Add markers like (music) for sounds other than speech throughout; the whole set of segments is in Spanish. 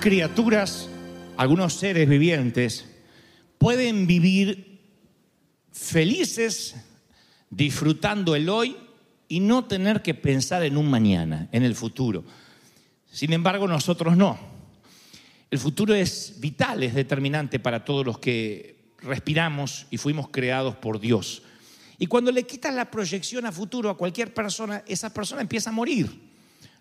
criaturas, algunos seres vivientes, pueden vivir felices disfrutando el hoy y no tener que pensar en un mañana, en el futuro. Sin embargo, nosotros no. El futuro es vital, es determinante para todos los que respiramos y fuimos creados por Dios. Y cuando le quitas la proyección a futuro a cualquier persona, esa persona empieza a morir.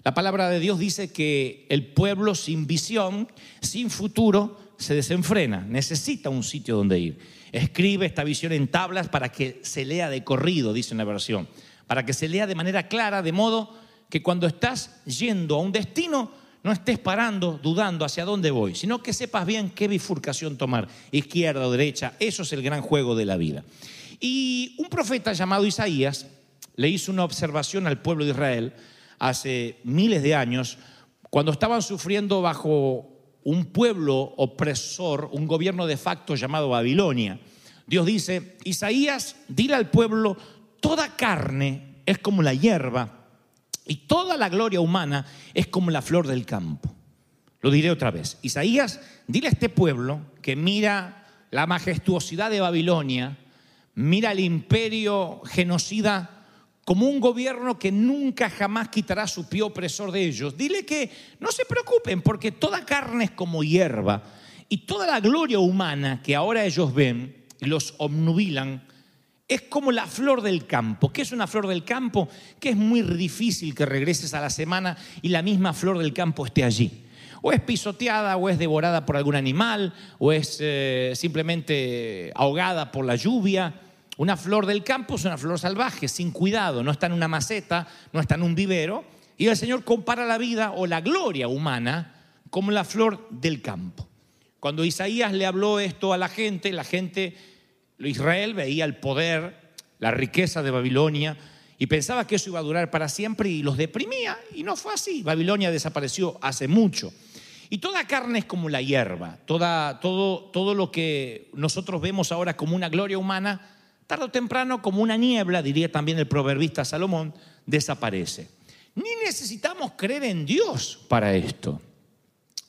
La palabra de Dios dice que el pueblo sin visión, sin futuro, se desenfrena, necesita un sitio donde ir. Escribe esta visión en tablas para que se lea de corrido, dice una versión, para que se lea de manera clara, de modo que cuando estás yendo a un destino, no estés parando, dudando hacia dónde voy, sino que sepas bien qué bifurcación tomar, izquierda o derecha. Eso es el gran juego de la vida. Y un profeta llamado Isaías le hizo una observación al pueblo de Israel hace miles de años, cuando estaban sufriendo bajo un pueblo opresor, un gobierno de facto llamado Babilonia. Dios dice, Isaías, dile al pueblo, toda carne es como la hierba y toda la gloria humana es como la flor del campo. Lo diré otra vez. Isaías, dile a este pueblo que mira la majestuosidad de Babilonia, mira el imperio genocida como un gobierno que nunca jamás quitará su pie opresor de ellos. Dile que no se preocupen porque toda carne es como hierba y toda la gloria humana que ahora ellos ven y los obnubilan es como la flor del campo. ¿Qué es una flor del campo? Que es muy difícil que regreses a la semana y la misma flor del campo esté allí. O es pisoteada, o es devorada por algún animal, o es eh, simplemente ahogada por la lluvia. Una flor del campo es una flor salvaje, sin cuidado, no está en una maceta, no está en un vivero. Y el Señor compara la vida o la gloria humana como la flor del campo. Cuando Isaías le habló esto a la gente, la gente, Israel veía el poder, la riqueza de Babilonia y pensaba que eso iba a durar para siempre y los deprimía. Y no fue así. Babilonia desapareció hace mucho. Y toda carne es como la hierba, toda, todo, todo lo que nosotros vemos ahora como una gloria humana, tarde o temprano, como una niebla, diría también el proverbista Salomón, desaparece. Ni necesitamos creer en Dios para esto.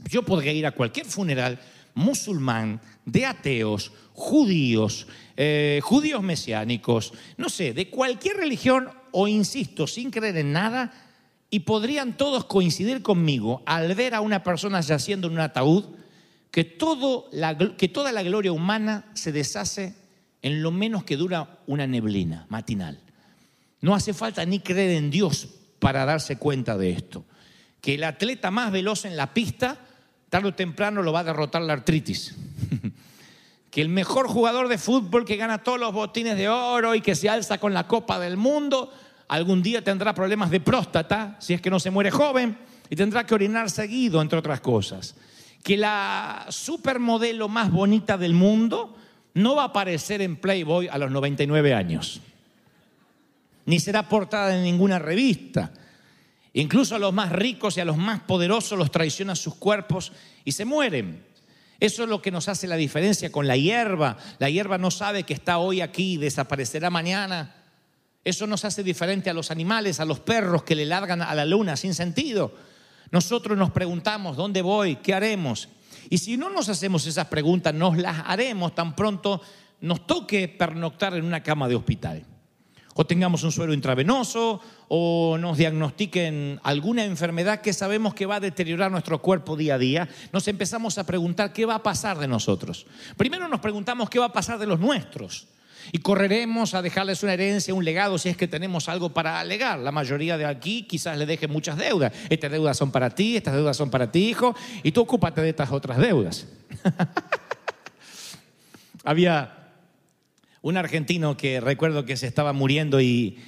Yo podría ir a cualquier funeral musulmán, de ateos, judíos, eh, judíos mesiánicos, no sé, de cualquier religión o insisto, sin creer en nada, y podrían todos coincidir conmigo al ver a una persona yaciendo en un ataúd, que, que toda la gloria humana se deshace en lo menos que dura una neblina matinal. No hace falta ni creer en Dios para darse cuenta de esto. Que el atleta más veloz en la pista, tarde o temprano lo va a derrotar la artritis. (laughs) que el mejor jugador de fútbol que gana todos los botines de oro y que se alza con la Copa del Mundo, algún día tendrá problemas de próstata, si es que no se muere joven, y tendrá que orinar seguido, entre otras cosas. Que la supermodelo más bonita del mundo no va a aparecer en Playboy a los 99 años, ni será portada en ninguna revista. Incluso a los más ricos y a los más poderosos los traicionan sus cuerpos y se mueren. Eso es lo que nos hace la diferencia con la hierba. La hierba no sabe que está hoy aquí y desaparecerá mañana. Eso nos hace diferente a los animales, a los perros que le largan a la luna sin sentido. Nosotros nos preguntamos, ¿dónde voy? ¿Qué haremos? Y si no nos hacemos esas preguntas, nos las haremos tan pronto nos toque pernoctar en una cama de hospital, o tengamos un suero intravenoso, o nos diagnostiquen alguna enfermedad que sabemos que va a deteriorar nuestro cuerpo día a día, nos empezamos a preguntar qué va a pasar de nosotros. Primero nos preguntamos qué va a pasar de los nuestros. Y correremos a dejarles una herencia, un legado, si es que tenemos algo para legar. La mayoría de aquí quizás le deje muchas deudas. Estas deudas son para ti, estas deudas son para ti, hijo, y tú ocúpate de estas otras deudas. (laughs) Había un argentino que recuerdo que se estaba muriendo y,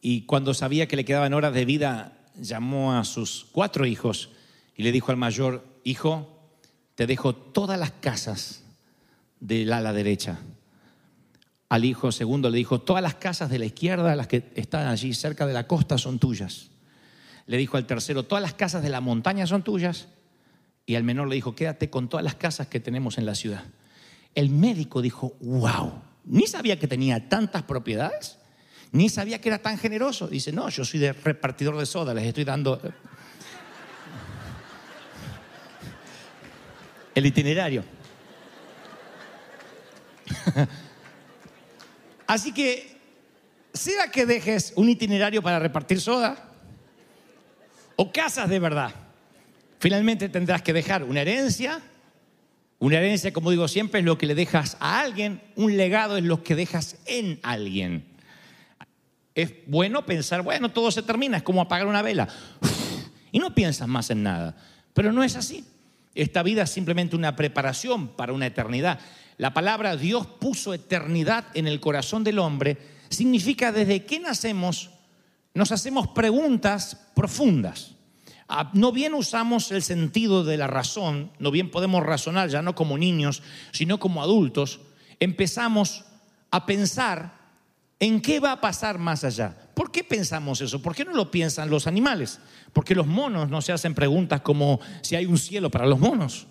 y cuando sabía que le quedaban horas de vida, llamó a sus cuatro hijos y le dijo al mayor, hijo, te dejo todas las casas del ala derecha. Al hijo segundo le dijo, todas las casas de la izquierda, las que están allí cerca de la costa, son tuyas. Le dijo al tercero, todas las casas de la montaña son tuyas. Y al menor le dijo, quédate con todas las casas que tenemos en la ciudad. El médico dijo, wow, ni sabía que tenía tantas propiedades, ni sabía que era tan generoso. Dice, no, yo soy de repartidor de soda, les estoy dando el itinerario. Así que, sea que dejes un itinerario para repartir soda o casas de verdad, finalmente tendrás que dejar una herencia. Una herencia, como digo siempre, es lo que le dejas a alguien, un legado es lo que dejas en alguien. Es bueno pensar, bueno, todo se termina, es como apagar una vela. Y no piensas más en nada. Pero no es así. Esta vida es simplemente una preparación para una eternidad. La palabra Dios puso eternidad en el corazón del hombre significa desde que nacemos nos hacemos preguntas profundas. Ah, No bien usamos el sentido de la razón, no bien podemos razonar ya no como niños, sino como adultos, empezamos a pensar en qué va a pasar más allá. ¿Por qué pensamos eso? ¿Por qué no lo piensan los animales? Porque los monos no se hacen preguntas como si hay un cielo para los monos.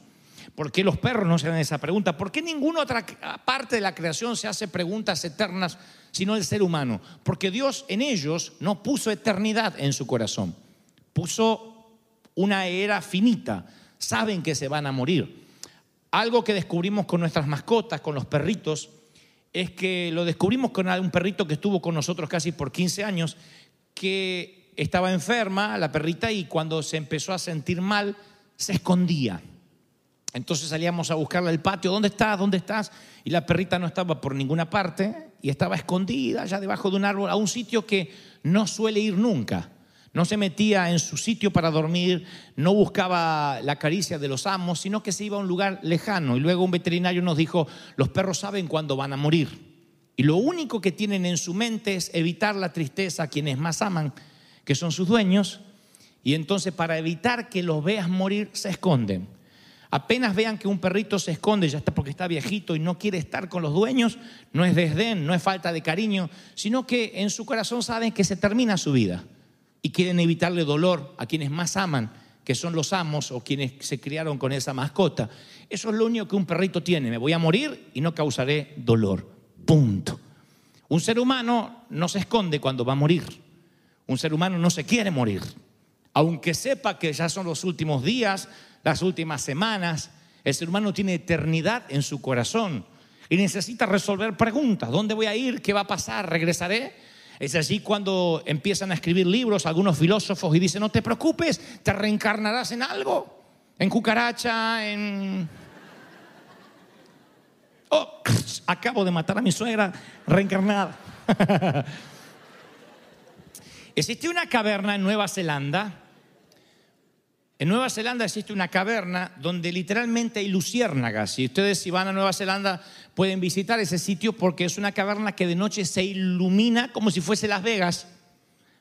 ¿Por qué los perros no se hacen esa pregunta? ¿Por qué ninguna otra parte de la creación se hace preguntas eternas sino el ser humano? Porque Dios en ellos no puso eternidad en su corazón, puso una era finita. Saben que se van a morir. Algo que descubrimos con nuestras mascotas, con los perritos, es que lo descubrimos con un perrito que estuvo con nosotros casi por 15 años, que estaba enferma, la perrita, y cuando se empezó a sentir mal, se escondía. Entonces salíamos a buscarla al patio, ¿dónde estás? ¿Dónde estás? Y la perrita no estaba por ninguna parte y estaba escondida allá debajo de un árbol, a un sitio que no suele ir nunca. No se metía en su sitio para dormir, no buscaba la caricia de los amos, sino que se iba a un lugar lejano. Y luego un veterinario nos dijo, los perros saben cuándo van a morir. Y lo único que tienen en su mente es evitar la tristeza a quienes más aman, que son sus dueños. Y entonces para evitar que los veas morir, se esconden. Apenas vean que un perrito se esconde, ya está porque está viejito y no quiere estar con los dueños, no es desdén, no es falta de cariño, sino que en su corazón saben que se termina su vida y quieren evitarle dolor a quienes más aman, que son los amos o quienes se criaron con esa mascota. Eso es lo único que un perrito tiene, me voy a morir y no causaré dolor. Punto. Un ser humano no se esconde cuando va a morir. Un ser humano no se quiere morir. Aunque sepa que ya son los últimos días, las últimas semanas, el ser humano tiene eternidad en su corazón y necesita resolver preguntas. ¿Dónde voy a ir? ¿Qué va a pasar? ¿Regresaré? Es allí cuando empiezan a escribir libros algunos filósofos y dicen, no te preocupes, te reencarnarás en algo, en cucaracha, en... Oh, (sniffs) acabo de matar a mi suegra reencarnada. (laughs) Existe una caverna en Nueva Zelanda. En Nueva Zelanda existe una caverna donde literalmente hay luciérnagas. Y ustedes si van a Nueva Zelanda pueden visitar ese sitio porque es una caverna que de noche se ilumina como si fuese Las Vegas,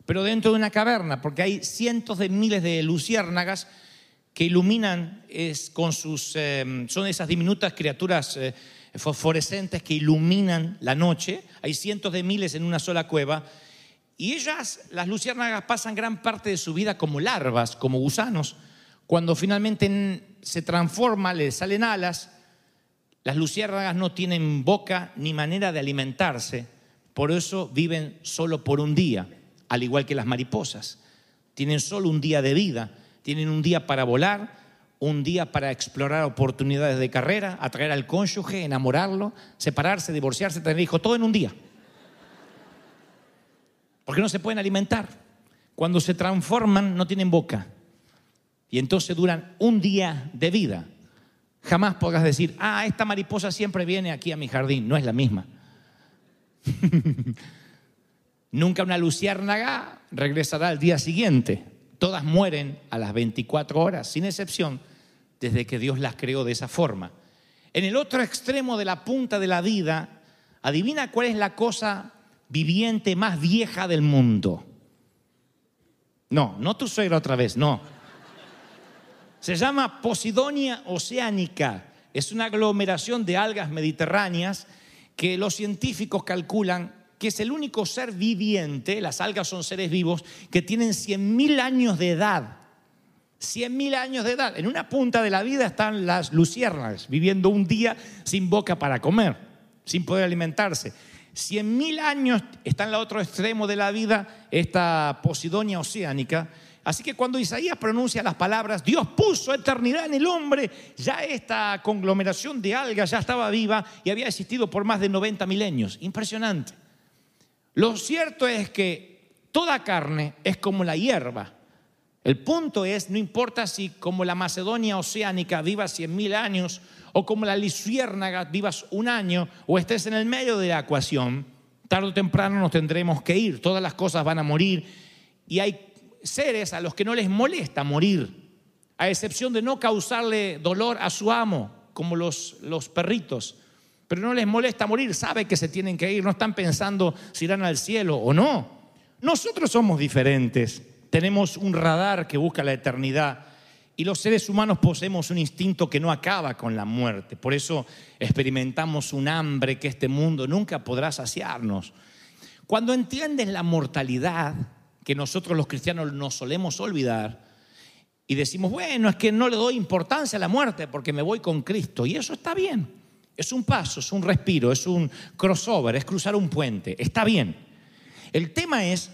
pero dentro de una caverna, porque hay cientos de miles de luciérnagas que iluminan es, con sus, eh, son esas diminutas criaturas eh, fosforescentes que iluminan la noche. Hay cientos de miles en una sola cueva. Y ellas, las luciérnagas, pasan gran parte de su vida como larvas, como gusanos. Cuando finalmente se transforma, le salen alas, las luciérnagas no tienen boca ni manera de alimentarse, por eso viven solo por un día, al igual que las mariposas. Tienen solo un día de vida, tienen un día para volar, un día para explorar oportunidades de carrera, atraer al cónyuge, enamorarlo, separarse, divorciarse, tener hijos, todo en un día. Porque no se pueden alimentar. Cuando se transforman no tienen boca. Y entonces duran un día de vida. Jamás podrás decir, ah, esta mariposa siempre viene aquí a mi jardín. No es la misma. (laughs) Nunca una luciérnaga regresará al día siguiente. Todas mueren a las 24 horas, sin excepción, desde que Dios las creó de esa forma. En el otro extremo de la punta de la vida, adivina cuál es la cosa viviente más vieja del mundo. No, no tu suegra otra vez, no. Se llama Posidonia oceánica. Es una aglomeración de algas mediterráneas que los científicos calculan que es el único ser viviente, las algas son seres vivos, que tienen 100.000 años de edad. 100.000 años de edad. En una punta de la vida están las luciérnagas, viviendo un día sin boca para comer, sin poder alimentarse. 100.000 años está en el otro extremo de la vida esta Posidonia oceánica. Así que cuando Isaías pronuncia las palabras, Dios puso eternidad en el hombre, ya esta conglomeración de algas ya estaba viva y había existido por más de 90 milenios. Impresionante. Lo cierto es que toda carne es como la hierba. El punto es, no importa si como la Macedonia oceánica vivas 100 mil años o como la Luciérnaga vivas un año o estés en el medio de la ecuación, tarde o temprano nos tendremos que ir. Todas las cosas van a morir y hay seres a los que no les molesta morir, a excepción de no causarle dolor a su amo, como los, los perritos. Pero no les molesta morir, sabe que se tienen que ir, no están pensando si irán al cielo o no. Nosotros somos diferentes, tenemos un radar que busca la eternidad y los seres humanos poseemos un instinto que no acaba con la muerte. Por eso experimentamos un hambre que este mundo nunca podrá saciarnos. Cuando entiendes la mortalidad, que nosotros los cristianos nos solemos olvidar, y decimos, bueno, es que no le doy importancia a la muerte porque me voy con Cristo. Y eso está bien. Es un paso, es un respiro, es un crossover, es cruzar un puente. Está bien. El tema es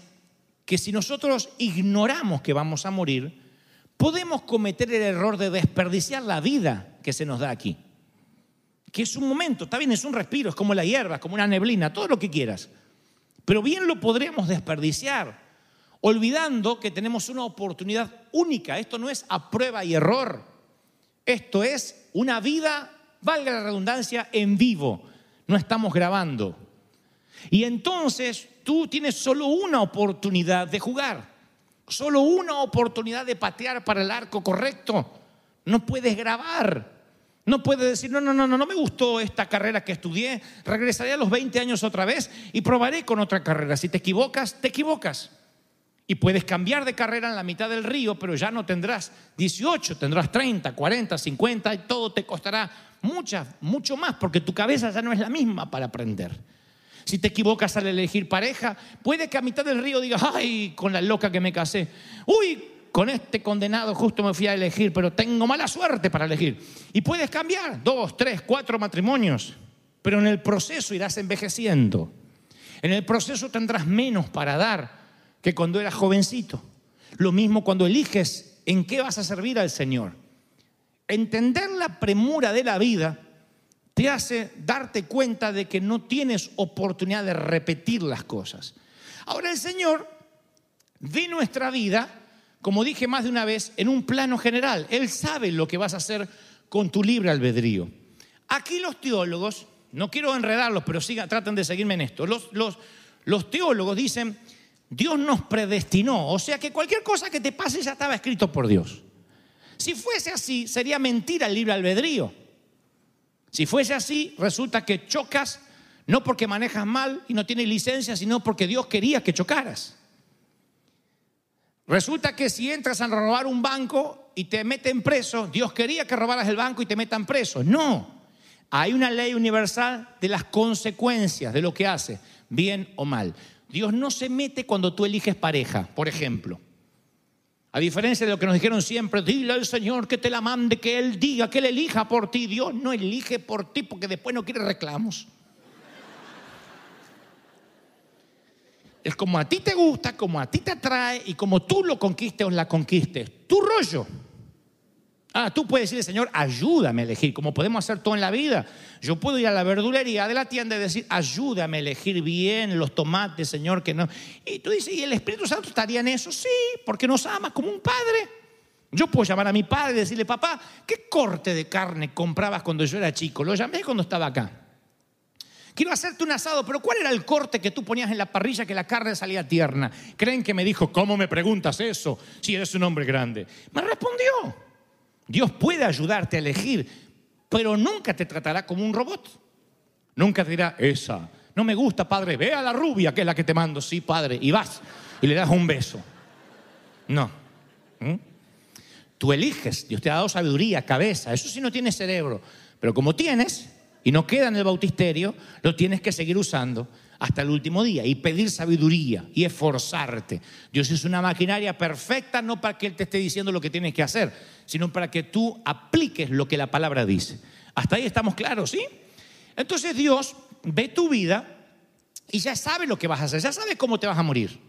que si nosotros ignoramos que vamos a morir, podemos cometer el error de desperdiciar la vida que se nos da aquí. Que es un momento, está bien, es un respiro, es como la hierba, como una neblina, todo lo que quieras. Pero bien lo podríamos desperdiciar, olvidando que tenemos una oportunidad única. Esto no es a prueba y error. Esto es una vida, valga la redundancia, en vivo. No estamos grabando. Y entonces tú tienes solo una oportunidad de jugar. Solo una oportunidad de patear para el arco correcto. No puedes grabar. No puedes decir, no, no, no, no, no me gustó esta carrera que estudié. Regresaré a los 20 años otra vez y probaré con otra carrera. Si te equivocas, te equivocas. Y puedes cambiar de carrera en la mitad del río, pero ya no tendrás 18, tendrás 30, 40, 50 y todo te costará mucha, mucho más porque tu cabeza ya no es la misma para aprender. Si te equivocas al elegir pareja, puede que a mitad del río digas, ay, con la loca que me casé. Uy, con este condenado justo me fui a elegir, pero tengo mala suerte para elegir. Y puedes cambiar dos, tres, cuatro matrimonios, pero en el proceso irás envejeciendo. En el proceso tendrás menos para dar que cuando eras jovencito. Lo mismo cuando eliges en qué vas a servir al Señor. Entender la premura de la vida te hace darte cuenta de que no tienes oportunidad de repetir las cosas. Ahora el Señor ve nuestra vida, como dije más de una vez, en un plano general. Él sabe lo que vas a hacer con tu libre albedrío. Aquí los teólogos, no quiero enredarlos, pero sigan, traten de seguirme en esto. Los, los, los teólogos dicen, Dios nos predestinó, o sea que cualquier cosa que te pase ya estaba escrito por Dios. Si fuese así, sería mentira el libre albedrío. Si fuese así, resulta que chocas no porque manejas mal y no tienes licencia, sino porque Dios quería que chocaras. Resulta que si entras a robar un banco y te meten preso, Dios quería que robaras el banco y te metan preso. No, hay una ley universal de las consecuencias de lo que hace, bien o mal. Dios no se mete cuando tú eliges pareja, por ejemplo. A diferencia de lo que nos dijeron siempre, dile al Señor que te la mande, que Él diga, que Él elija por ti. Dios no elige por ti porque después no quiere reclamos. Es como a ti te gusta, como a ti te atrae y como tú lo conquistes o la conquistes. Tu rollo. Ah, tú puedes decirle, Señor, ayúdame a elegir, como podemos hacer todo en la vida. Yo puedo ir a la verdulería de la tienda y decir, ayúdame a elegir bien los tomates, Señor, que no. Y tú dices, ¿y el Espíritu Santo estaría en eso? Sí, porque nos ama como un padre. Yo puedo llamar a mi padre y decirle, papá, ¿qué corte de carne comprabas cuando yo era chico? Lo llamé cuando estaba acá. Quiero hacerte un asado, pero ¿cuál era el corte que tú ponías en la parrilla que la carne salía tierna? Creen que me dijo, ¿cómo me preguntas eso? Si eres un hombre grande. Me respondió. Dios puede ayudarte a elegir, pero nunca te tratará como un robot. Nunca te dirá, esa, no me gusta, padre, ve a la rubia, que es la que te mando, sí, padre, y vas y le das un beso. No. ¿Mm? Tú eliges, Dios te ha dado sabiduría, cabeza, eso sí no tienes cerebro, pero como tienes y no queda en el bautisterio, lo tienes que seguir usando hasta el último día y pedir sabiduría y esforzarte. Dios es una maquinaria perfecta no para que Él te esté diciendo lo que tienes que hacer, sino para que tú apliques lo que la palabra dice. Hasta ahí estamos claros, ¿sí? Entonces Dios ve tu vida y ya sabe lo que vas a hacer, ya sabe cómo te vas a morir,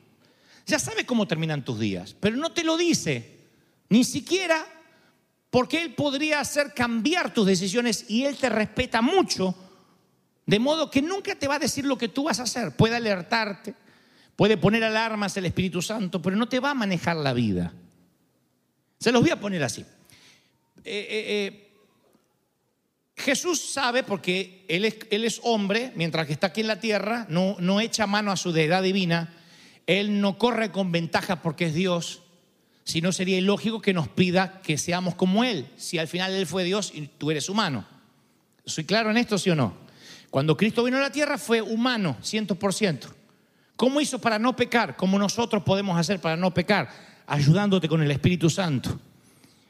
ya sabe cómo terminan tus días, pero no te lo dice, ni siquiera porque Él podría hacer cambiar tus decisiones y Él te respeta mucho de modo que nunca te va a decir lo que tú vas a hacer. Puede alertarte, puede poner alarmas el Espíritu Santo, pero no te va a manejar la vida. Se los voy a poner así. Eh, eh, eh, Jesús sabe, porque él es, hombre, mientras que está aquí en la tierra, no, no echa mano a su deidad divina, Él no corre con ventaja porque es Dios, sino sería ilógico que nos pida que seamos como Él, si al final Él fue Dios y tú eres humano. ¿Soy claro en esto, sí o no? Cuando Cristo vino a la tierra fue humano, 100%. ¿Cómo hizo para no pecar? ¿Cómo nosotros podemos hacer para no pecar? Ayudándote con el Espíritu Santo,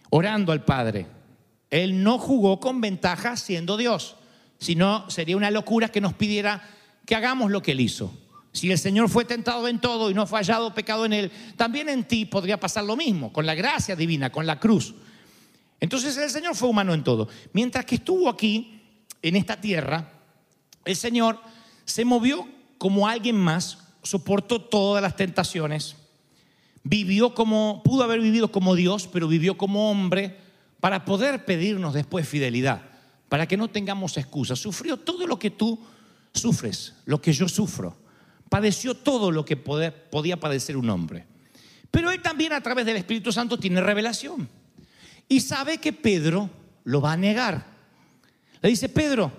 orando al Padre. Él no jugó con ventaja siendo Dios, sino sería una locura que nos pidiera que hagamos lo que Él hizo. Si el Señor fue tentado en todo y no fallado pecado en Él, también en ti podría pasar lo mismo, con la gracia divina, con la cruz. Entonces el Señor fue humano en todo. Mientras que estuvo aquí, en esta tierra, el Señor se movió como alguien más, soportó todas las tentaciones, vivió como, pudo haber vivido como Dios, pero vivió como hombre para poder pedirnos después fidelidad, para que no tengamos excusas. Sufrió todo lo que tú sufres, lo que yo sufro. Padeció todo lo que podía padecer un hombre. Pero él también a través del Espíritu Santo tiene revelación. Y sabe que Pedro lo va a negar. Le dice, Pedro,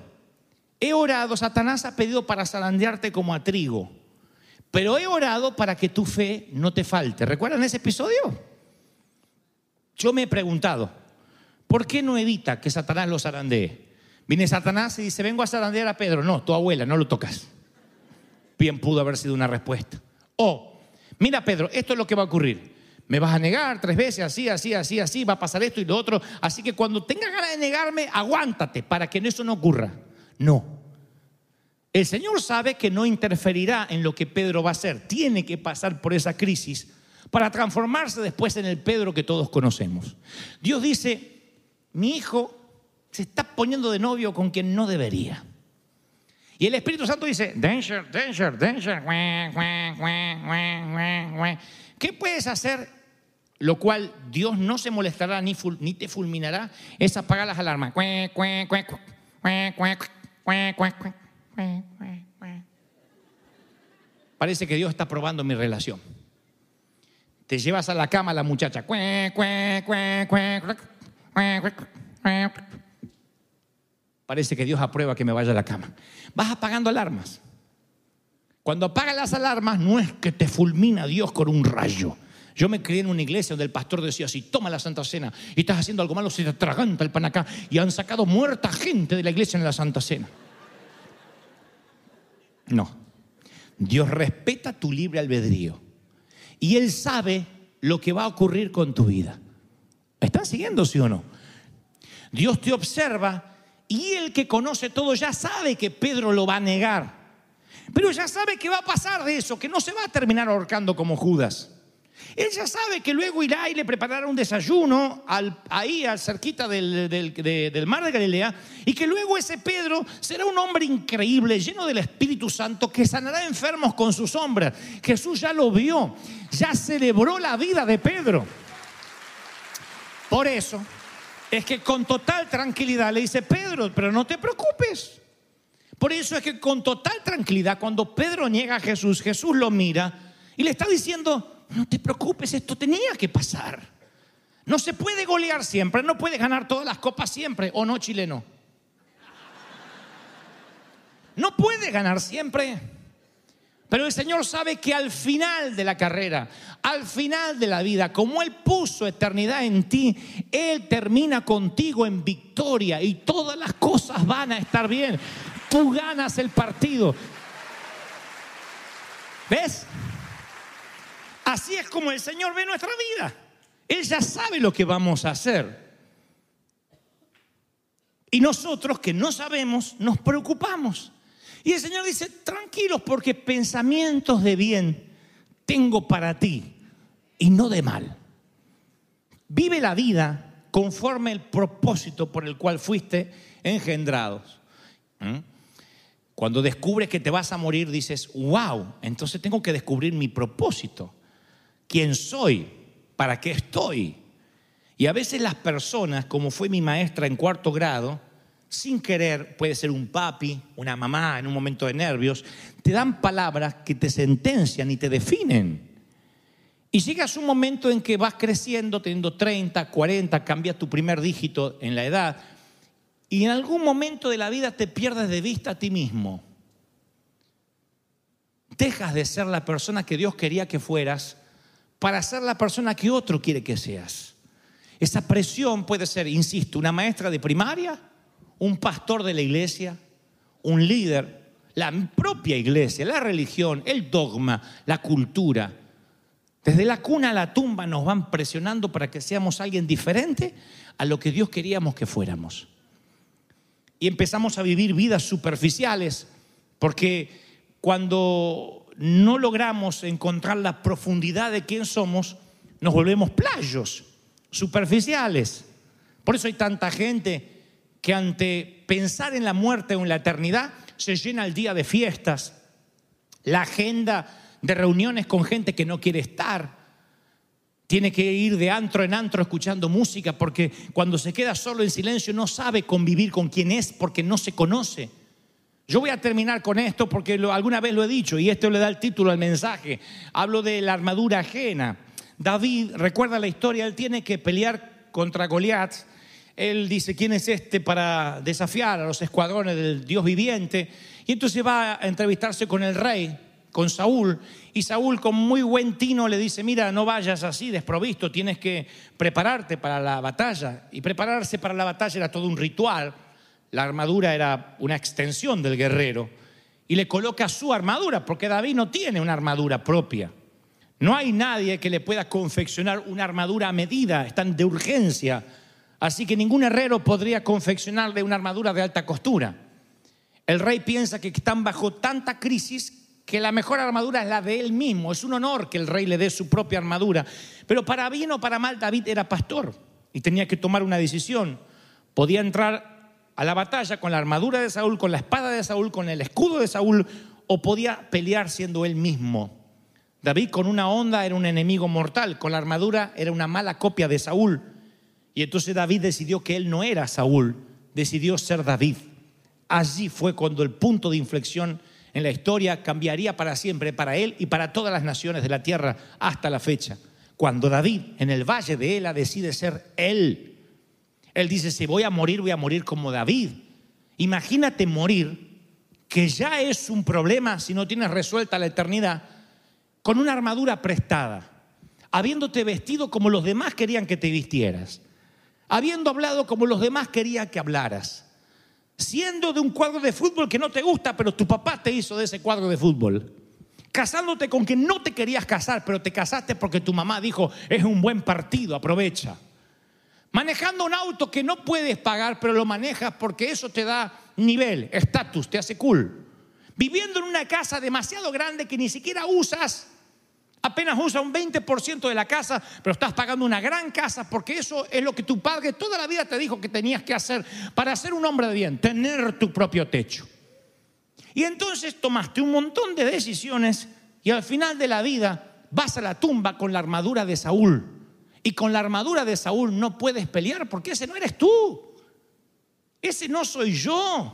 He orado, Satanás ha pedido para zarandearte como a trigo, pero he orado para que tu fe no te falte. ¿Recuerdan ese episodio? Yo me he preguntado, ¿por qué no evita que Satanás lo zarandee? Viene Satanás y dice, vengo a zarandear a Pedro. No, tu abuela, no lo tocas. Bien pudo haber sido una respuesta. O, mira Pedro, esto es lo que va a ocurrir. Me vas a negar tres veces, así, así, así, así, va a pasar esto y lo otro. Así que cuando tengas ganas de negarme, aguántate para que eso no ocurra. No. El Señor sabe que no interferirá en lo que Pedro va a hacer. Tiene que pasar por esa crisis para transformarse después en el Pedro que todos conocemos. Dios dice, mi hijo se está poniendo de novio con quien no debería. Y el Espíritu Santo dice, danger, danger, danger. ¿Qué puedes hacer? Lo cual Dios no se molestará ni, ni te fulminará, es apagar las alarmas. Parece que Dios está probando mi relación. Te llevas a la cama la muchacha. Parece que Dios aprueba que me vaya a la cama. Vas apagando alarmas. Cuando apagas las alarmas, no es que te fulmina Dios con un rayo. Yo me crié en una iglesia donde el pastor decía así, toma la Santa Cena y estás haciendo algo malo, se te atraganta el pan acá. Y han sacado muerta gente de la iglesia en la Santa Cena. No. Dios respeta tu libre albedrío. Y Él sabe lo que va a ocurrir con tu vida. ¿Me están siguiendo, sí o no? Dios te observa y el que conoce todo ya sabe que Pedro lo va a negar. Pero ya sabe que va a pasar de eso, que no se va a terminar ahorcando como Judas. Él ya sabe que luego irá y le preparará un desayuno ahí al cerquita del, del, mar de Galilea y que luego ese Pedro será un hombre increíble, lleno del Espíritu Santo, que sanará enfermos con su sombra. Jesús ya lo vio, ya celebró la vida de Pedro. Por eso, es que con total tranquilidad le dice, Pedro, pero no te preocupes. Por eso es que con total tranquilidad, cuando Pedro niega a Jesús, Jesús lo mira y le está diciendo, no te preocupes, esto tenía que pasar. No se puede golear siempre, no puede ganar todas las copas siempre, o no chileno. No puede ganar siempre. Pero el Señor sabe que al final de la carrera, al final de la vida, como Él puso eternidad en ti, Él termina contigo en victoria y todas las cosas van a estar bien. Tú ganas el partido. ¿Ves? Así es como el Señor ve nuestra vida. Él ya sabe lo que vamos a hacer. Y nosotros que no sabemos, nos preocupamos. Y el Señor dice, tranquilos porque pensamientos de bien tengo para ti y no de mal. Vive la vida conforme el propósito por el cual fuiste engendrados. ¿Mm? Cuando descubres que te vas a morir, dices, wow, entonces tengo que descubrir mi propósito. ¿Quién soy? ¿Para qué estoy? Y a veces las personas, como fue mi maestra en cuarto grado, sin querer, puede ser un papi, una mamá en un momento de nervios, te dan palabras que te sentencian y te definen. Y llegas un momento en que vas creciendo, teniendo 30, 40, cambias tu primer dígito en la edad, y en algún momento de la vida te pierdes de vista a ti mismo. Dejas de ser la persona que Dios quería que fueras para ser la persona que otro quiere que seas. Esa presión puede ser, insisto, una maestra de primaria, un pastor de la iglesia, un líder, la propia iglesia, la religión, el dogma, la cultura. Desde la cuna a la tumba nos van presionando para que seamos alguien diferente a lo que Dios queríamos que fuéramos. Y empezamos a vivir vidas superficiales porque cuando no logramos encontrar la profundidad de quién somos, nos volvemos playos, superficiales. Por eso hay tanta gente que ante pensar en la muerte o en la eternidad se llena el día de fiestas, la agenda de reuniones con gente que no quiere estar. Tiene que ir de antro en antro escuchando música porque cuando se queda solo en silencio no sabe convivir con quien es porque no se conoce. Yo voy a terminar con esto porque alguna vez lo he dicho y esto le da el título al mensaje. Hablo de la armadura ajena. David, recuerda la historia, él tiene que pelear contra Goliat él dice, ¿quién es este para desafiar a los escuadrones del Dios viviente? Y entonces va a entrevistarse con el rey, con Saúl, y Saúl con muy buen tino le dice, mira, no vayas así desprovisto, tienes que prepararte para la batalla. Y prepararse para la batalla era todo un ritual, la armadura era una extensión del guerrero, y le coloca su armadura, porque David no tiene una armadura propia. No hay nadie que le pueda confeccionar una armadura a medida, están de urgencia Así que ningún herrero podría confeccionarle una armadura de alta costura. El rey piensa que están bajo tanta crisis que la mejor armadura es la de él mismo. Es un honor que el rey le dé su propia armadura. Pero para bien o para mal, David era pastor y tenía que tomar una decisión. Podía entrar a la batalla con la armadura de Saúl, con la espada de Saúl, con el escudo de Saúl, o podía pelear siendo él mismo. David con una onda era un enemigo mortal, con la armadura era una mala copia de Saúl. Y entonces David decidió que él no era Saúl, decidió ser David. Allí fue cuando el punto de inflexión en la historia cambiaría para siempre, para él y para todas las naciones de la tierra hasta la fecha. Cuando David en el valle de Ela decide ser él. Él dice, si voy a morir, voy a morir como David. Imagínate morir, que ya es un problema si no tienes resuelta la eternidad, con una armadura prestada, habiéndote vestido como los demás querían que te vistieras habiendo hablado como los demás querían que hablaras, siendo de un cuadro de fútbol que no te gusta, pero tu papá te hizo de ese cuadro de fútbol, casándote con quien no te querías casar, pero te casaste porque tu mamá dijo, es un buen partido, aprovecha. Manejando un auto que no puedes pagar, pero lo manejas porque eso te da nivel, estatus, te hace cool. Viviendo en una casa demasiado grande que ni siquiera usas apenas usa un 20% de la casa, pero estás pagando una gran casa porque eso es lo que tu padre toda la vida te dijo que tenías que hacer para ser un hombre de bien, tener tu propio techo. Y entonces tomaste un montón de decisiones y al final de la vida vas a la tumba con la armadura de Saúl Y con la armadura de Saúl no puedes pelear porque ese no eres tú. Ese no soy yo.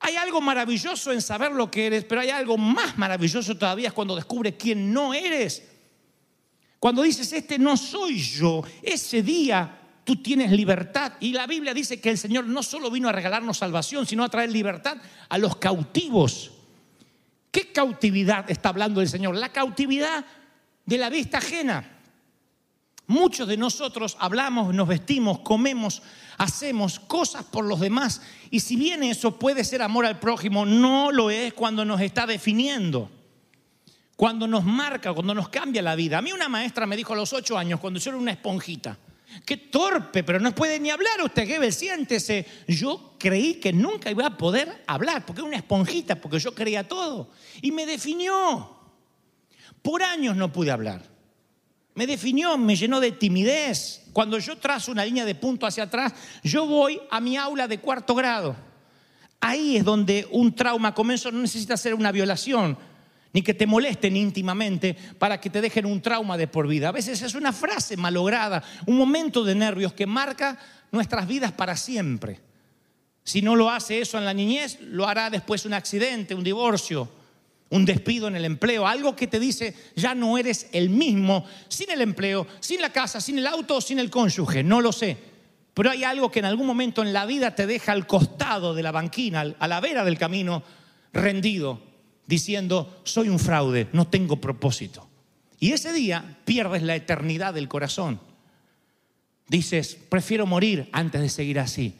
Hay algo maravilloso en saber lo que eres, pero hay algo más maravilloso todavía es cuando descubres quién no eres. Cuando dices, este no soy yo, ese día tú tienes libertad. Y la Biblia dice que el Señor no solo vino a regalarnos salvación, sino a traer libertad a los cautivos. ¿Qué cautividad está hablando el Señor? La cautividad de la vista ajena. Muchos de nosotros hablamos, nos vestimos, comemos, hacemos cosas por los demás. Y si bien eso puede ser amor al prójimo, no lo es cuando nos está definiendo. Cuando nos marca, cuando nos cambia la vida. A mí una maestra me dijo a los ocho años, cuando yo era una esponjita, qué torpe, pero no puede ni hablar usted, Gebel, siéntese. Yo creí que nunca iba a poder hablar, porque era una esponjita, porque yo creía todo. Y me definió. Por años no pude hablar. Me definió, me llenó de timidez. Cuando yo trazo una línea de punto hacia atrás, yo voy a mi aula de cuarto grado. Ahí es donde un trauma comenzó, no necesita ser una violación, ni que te molesten íntimamente para que te dejen un trauma de por vida. A veces es una frase malograda, un momento de nervios que marca nuestras vidas para siempre. Si no lo hace eso en la niñez, lo hará después un accidente, un divorcio, un despido en el empleo, algo que te dice ya no eres el mismo sin el empleo, sin la casa, sin el auto, sin el cónyuge, no lo sé. Pero hay algo que en algún momento en la vida te deja al costado de la banquina, a la vera del camino, rendido, diciendo, soy un fraude, no tengo propósito. Y ese día pierdes la eternidad del corazón. Dices, prefiero morir antes de seguir así.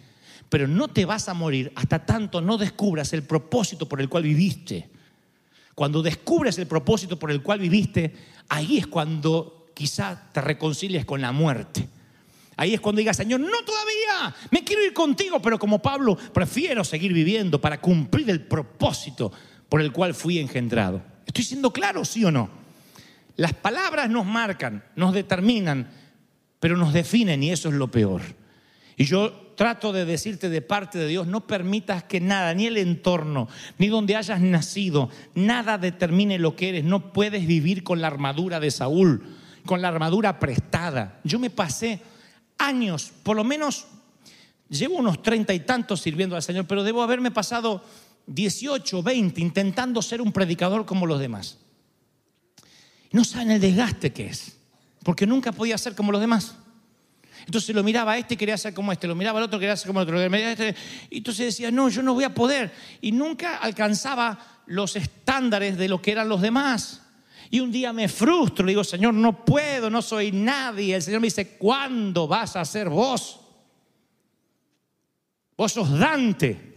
Pero no te vas a morir hasta tanto no descubras el propósito por el cual viviste. Cuando descubres el propósito por el cual viviste, ahí es cuando quizá te reconcilies con la muerte. Ahí es cuando digas, Señor, no todavía, me quiero ir contigo, pero como Pablo, prefiero seguir viviendo para cumplir el propósito por el cual fui engendrado. ¿Estoy siendo claro, sí o no? Las palabras nos marcan, nos determinan, pero nos definen y eso es lo peor. Y yo trato de decirte de parte de Dios, no permitas que nada, ni el entorno, ni donde hayas nacido, nada determine lo que eres. No puedes vivir con la armadura de Saúl, con la armadura prestada. Yo me pasé años, por lo menos llevo unos treinta y tantos sirviendo al Señor, pero debo haberme pasado 18, 20 intentando ser un predicador como los demás. No saben el desgaste que es, porque nunca podía ser como los demás. Entonces lo miraba a este quería ser como este, lo miraba al otro quería ser como el otro. Este, y entonces decía, no, yo no voy a poder. Y nunca alcanzaba los estándares de lo que eran los demás. Y un día me frustro, le digo, Señor, no puedo, no soy nadie. El Señor me dice, ¿cuándo vas a ser vos? Vos sos Dante.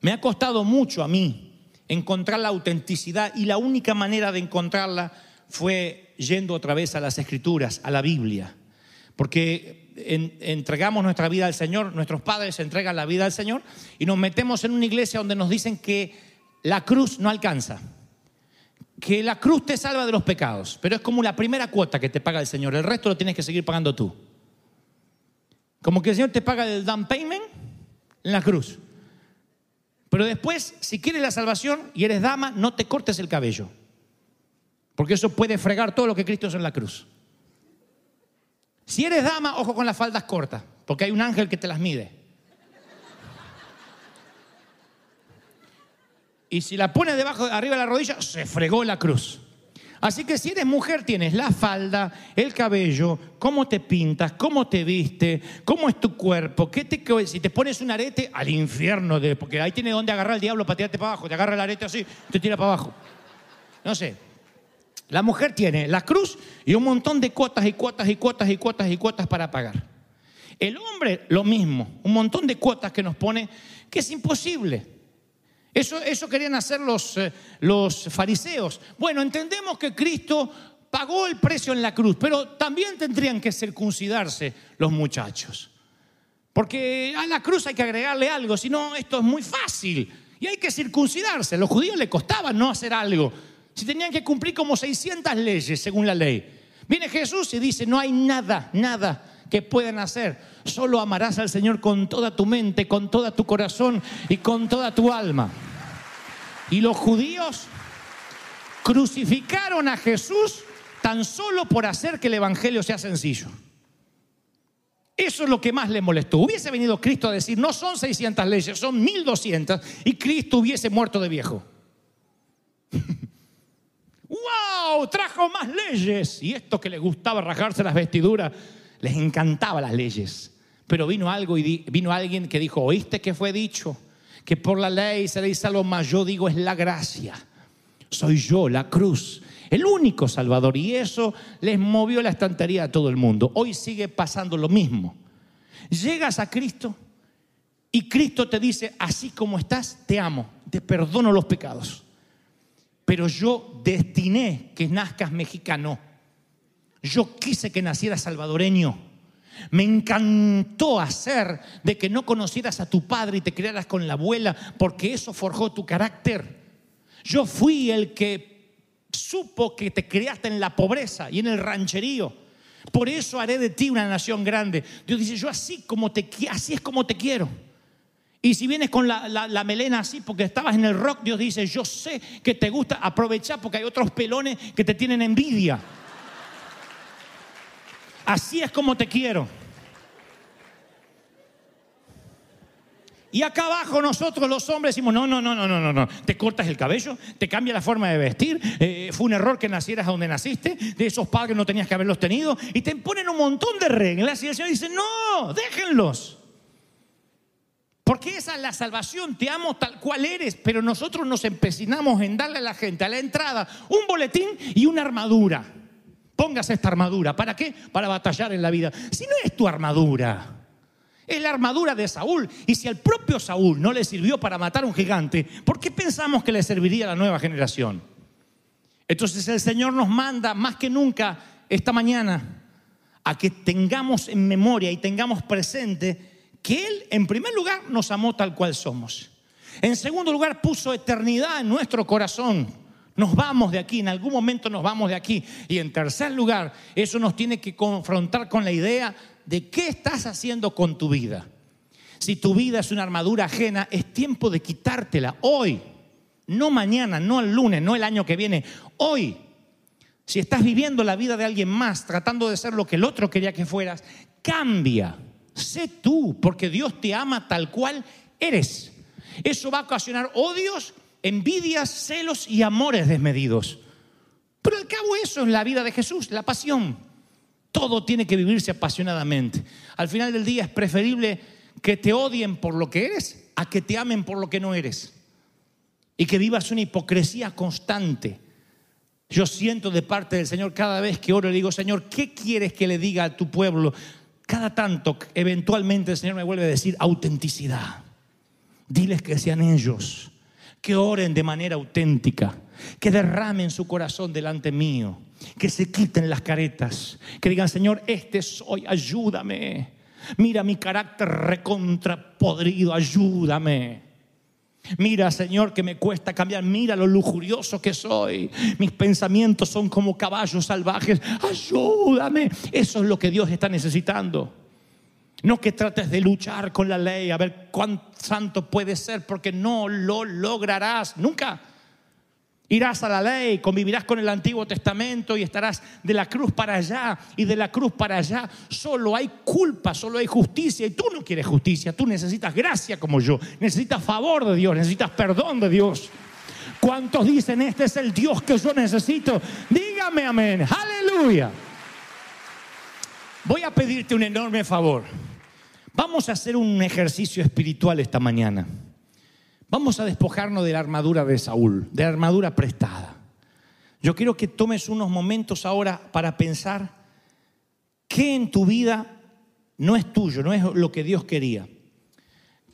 Me ha costado mucho a mí encontrar la autenticidad y la única manera de encontrarla fue yendo otra vez a las escrituras, a la Biblia. Porque entregamos nuestra vida al Señor, nuestros padres entregan la vida al Señor y nos metemos en una iglesia donde nos dicen que la cruz no alcanza, que la cruz te salva de los pecados, pero es como la primera cuota que te paga el Señor, el resto lo tienes que seguir pagando tú. Como que el Señor te paga el down payment en la cruz. Pero después, si quieres la salvación y eres dama, no te cortes el cabello. Porque eso puede fregar todo lo que Cristo hizo en la cruz. Si eres dama, ojo con las faldas cortas, porque hay un ángel que te las mide. Y si la pones debajo, arriba de la rodilla, se fregó la cruz. Así que si eres mujer, tienes la falda, el cabello, cómo te pintas, cómo te viste, cómo es tu cuerpo, qué te, si te pones un arete, al infierno, de, porque ahí tiene donde agarrar el diablo para tirarte para abajo. Te agarra el arete así, te tira para abajo. No sé, la mujer tiene la cruz y un montón de cuotas y cuotas y cuotas y cuotas y cuotas para pagar. El hombre lo mismo, un montón de cuotas que nos pone que es imposible. Eso, eso querían hacer los, eh, los fariseos. Bueno, entendemos que Cristo pagó el precio en la cruz, pero también tendrían que circuncidarse los muchachos. Porque a la cruz hay que agregarle algo, si no, esto es muy fácil. Y hay que circuncidarse. A los judíos les costaba no hacer algo si tenían que cumplir como 600 leyes según la ley. Viene Jesús y dice, no hay nada, nada que puedan hacer. Solo amarás al Señor con toda tu mente, con toda tu corazón y con toda tu alma. Y los judíos crucificaron a Jesús tan solo por hacer que el Evangelio sea sencillo. Eso es lo que más le molestó. Hubiese venido Cristo a decir, no son 600 leyes, son 1200, y Cristo hubiese muerto de viejo. (laughs) ¡Wow! Trajo más leyes. Y esto que les gustaba rajarse las vestiduras, les encantaba las leyes. Pero vino algo y vino alguien que dijo, ¿oíste que fue dicho? Que por la ley seréis salvos, más yo digo es la gracia. Soy yo, la cruz, el único salvador. Y eso les movió la estantería a todo el mundo. Hoy sigue pasando lo mismo. Llegas a Cristo y Cristo te dice, así como estás, te amo, te perdono los pecados. Pero yo destiné que nazcas mexicano. Yo quise que nacieras salvadoreño. Me encantó hacer de que no conocieras a tu padre y te criaras con la abuela, porque eso forjó tu carácter. Yo fui el que supo que te criaste en la pobreza y en el rancherío. Por eso haré de ti una nación grande. Dios dice, yo así como te así es como te quiero. Y si vienes con la, melena así porque estabas en el rock, Dios dice, yo sé que te gusta aprovechar porque hay otros pelones que te tienen envidia. Así es como te quiero. Y acá abajo nosotros los hombres decimos, no, no, no, no, no, no, no. Te cortas el cabello, te cambia la forma de vestir, eh, fue un error que nacieras donde naciste, de esos padres no tenías que haberlos tenido, y te ponen un montón de reglas y el Señor dice, no, déjenlos. Porque esa es la salvación, te amo tal cual eres, pero nosotros nos empecinamos en darle a la gente a la entrada un boletín y una armadura. Póngase esta armadura, ¿para qué? Para batallar en la vida. Si no es tu armadura, es la armadura de Saúl. Y si al propio Saúl no le sirvió para matar a un gigante, ¿por qué pensamos que le serviría a la nueva generación? Entonces el Señor nos manda más que nunca esta mañana a que tengamos en memoria y tengamos presente que Él, en primer lugar, nos amó tal cual somos. En segundo lugar, puso eternidad en nuestro corazón. Nos vamos de aquí, en algún momento nos vamos de aquí. Y en tercer lugar, eso nos tiene que confrontar con la idea de qué estás haciendo con tu vida. Si tu vida es una armadura ajena, es tiempo de quitártela hoy. No mañana, no el lunes, no el año que viene. Hoy. Si estás viviendo la vida de alguien más, tratando de ser lo que el otro quería que fueras, cambia. Sé tú, porque Dios te ama tal cual eres. Eso va a ocasionar odios, envidias, celos y amores desmedidos. Pero al cabo eso es la vida de Jesús, la pasión. Todo tiene que vivirse apasionadamente. Al final del día es preferible que te odien por lo que eres a que te amen por lo que no eres. Y que vivas una hipocresía constante. Yo siento de parte del Señor cada vez que oro, le digo, Señor, ¿qué quieres que le diga a tu pueblo? Cada tanto, eventualmente el Señor me vuelve a decir autenticidad. Diles que sean ellos, que oren de manera auténtica, que derramen su corazón delante mío, que se quiten las caretas, que digan, Señor, este soy, ayúdame. Mira mi carácter recontrapodrido, ayúdame. Mira, Señor, que me cuesta cambiar. Mira lo lujurioso que soy. Mis pensamientos son como caballos salvajes. Ayúdame. Eso es lo que Dios está necesitando. No que trates de luchar con la ley a ver cuán santo puedes ser, porque no lo lograrás nunca. Irás a la ley, convivirás con el Antiguo Testamento y estarás de la cruz para allá y de la cruz para allá. Solo hay culpa, solo hay justicia y tú no quieres justicia, tú necesitas gracia como yo, necesitas favor de Dios, necesitas perdón de Dios. ¿Cuántos dicen, este es el Dios que yo necesito? Dígame amén, aleluya. Voy a pedirte un enorme favor. Vamos a hacer un ejercicio espiritual esta mañana. Vamos a despojarnos de la armadura de Saúl, de la armadura prestada. Yo quiero que tomes unos momentos ahora para pensar qué en tu vida no es tuyo, no es lo que Dios quería.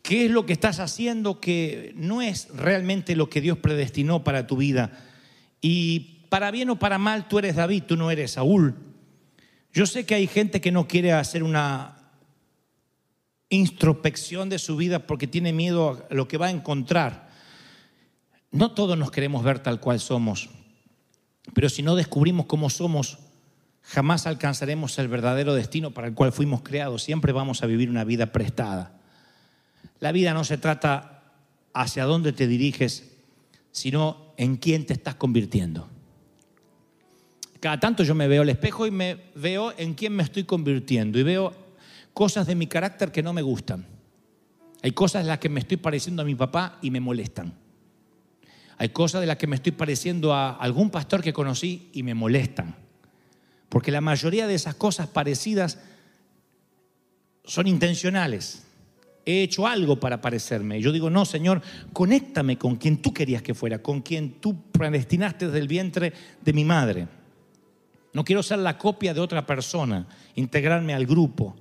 ¿Qué es lo que estás haciendo que no es realmente lo que Dios predestinó para tu vida? Y para bien o para mal, tú eres David, tú no eres Saúl. Yo sé que hay gente que no quiere hacer una introspección de su vida porque tiene miedo a lo que va a encontrar. No todos nos queremos ver tal cual somos, pero si no descubrimos cómo somos, jamás alcanzaremos el verdadero destino para el cual fuimos creados. Siempre vamos a vivir una vida prestada. La vida no se trata hacia dónde te diriges, sino en quién te estás convirtiendo. Cada tanto yo me veo al espejo y me veo en quién me estoy convirtiendo y veo cosas de mi carácter que no me gustan. Hay cosas en las que me estoy pareciendo a mi papá y me molestan. Hay cosas de las que me estoy pareciendo a algún pastor que conocí y me molestan. Porque la mayoría de esas cosas parecidas son intencionales. He hecho algo para parecerme. Yo digo, no, Señor, conéctame con quien tú querías que fuera, con quien tú predestinaste desde el vientre de mi madre. No quiero ser la copia de otra persona, integrarme al grupo.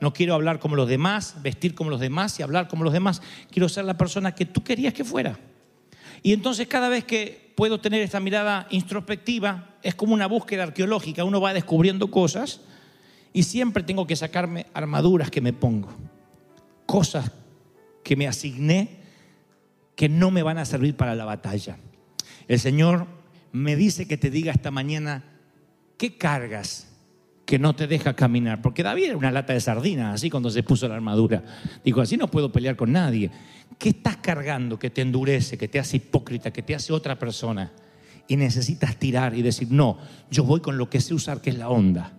No quiero hablar como los demás, vestir como los demás y hablar como los demás. Quiero ser la persona que tú querías que fuera. Y entonces cada vez que puedo tener esta mirada introspectiva, es como una búsqueda arqueológica. Uno va descubriendo cosas y siempre tengo que sacarme armaduras que me pongo. Cosas que me asigné que no me van a servir para la batalla. El Señor me dice que te diga esta mañana, ¿qué cargas que no te deja caminar? Porque David era una lata de sardinas, así cuando se puso la armadura. Digo, así no puedo pelear con nadie. ¿Qué estás cargando que te endurece, que te hace hipócrita, que te hace otra persona? Y necesitas tirar y decir, no, yo voy con lo que sé usar, que es la onda.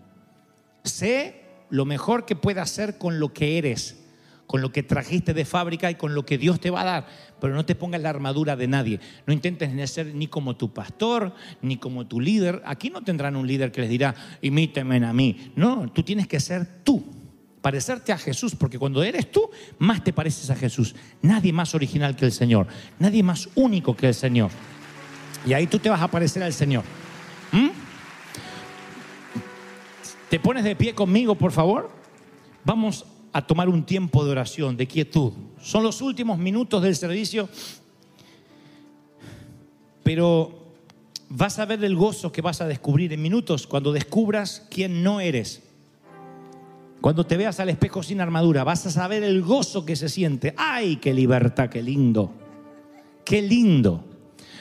Sé lo mejor que puedes hacer con lo que eres, con lo que trajiste de fábrica y con lo que Dios te va a dar, pero no te pongas la armadura de nadie. No intentes ser ni como tu pastor, ni como tu líder. Aquí no tendrán un líder que les dirá, imítenme a mí. No, tú tienes que ser tú, parecerte a Jesús, porque cuando eres tú, más te pareces a Jesús. Nadie más original que el Señor, nadie más único que el Señor. Y ahí tú te vas a parecer al Señor. ¿Mm? ¿Te pones de pie conmigo, por favor? Vamos a tomar un tiempo de oración, de quietud. Son los últimos minutos del servicio, pero vas a ver el gozo que vas a descubrir en minutos cuando descubras quién no eres. Cuando te veas al espejo sin armadura, vas a saber el gozo que se siente. ¡Ay, qué libertad, qué lindo! ¡Qué lindo!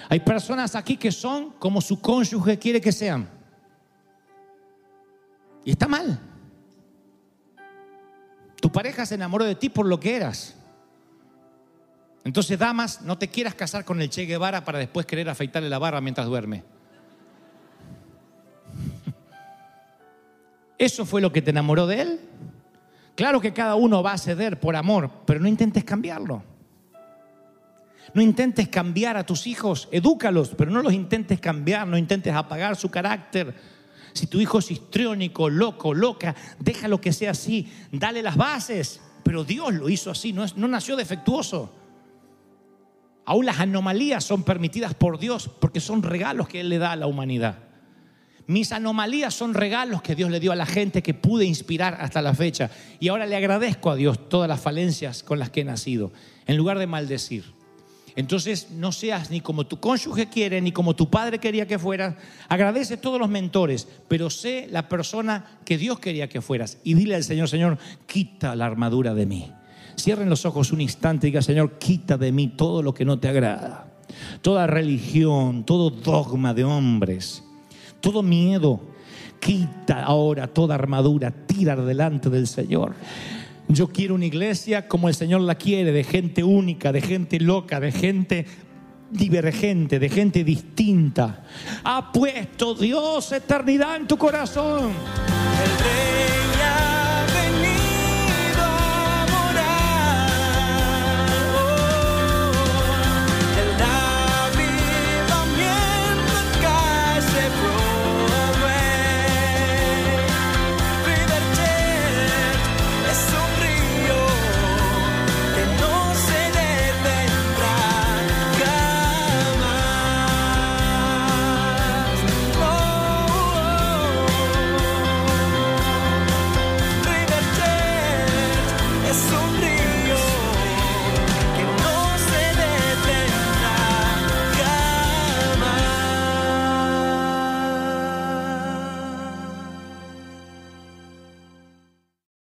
Hay personas aquí que son como su cónyuge quiere que sean. Y está mal. Tu pareja se enamoró de ti por lo que eras. Entonces, damas, no te quieras casar con el Che Guevara para después querer afeitarle la barba mientras duerme. (laughs) ¿Eso fue lo que te enamoró de él? Claro que cada uno va a ceder por amor, pero no intentes cambiarlo. No intentes cambiar a tus hijos, edúcalos, pero no los intentes cambiar, no intentes apagar su carácter. Si tu hijo es histriónico, loco, loca, déjalo que sea así, dale las bases. Pero Dios lo hizo así, no, es, no nació defectuoso. Aún las anomalías son permitidas por Dios porque son regalos que Él le da a la humanidad. Mis anomalías son regalos que Dios le dio a la gente que pude inspirar hasta la fecha. Y ahora le agradezco a Dios todas las falencias con las que he nacido, en lugar de maldecir. Entonces no seas ni como tu cónyuge quiere, ni como tu padre quería que fueras. Agradece a todos los mentores, pero sé la persona que Dios quería que fueras. Y dile al Señor, Señor, quita la armadura de mí. Cierren los ojos un instante y diga, Señor, quita de mí todo lo que no te agrada. Toda religión, todo dogma de hombres, todo miedo. Quita ahora toda armadura, tira delante del Señor. Yo quiero una iglesia como el Señor la quiere, de gente única, de gente loca, de gente divergente, de gente distinta. Ha puesto Dios eternidad en tu corazón. El rey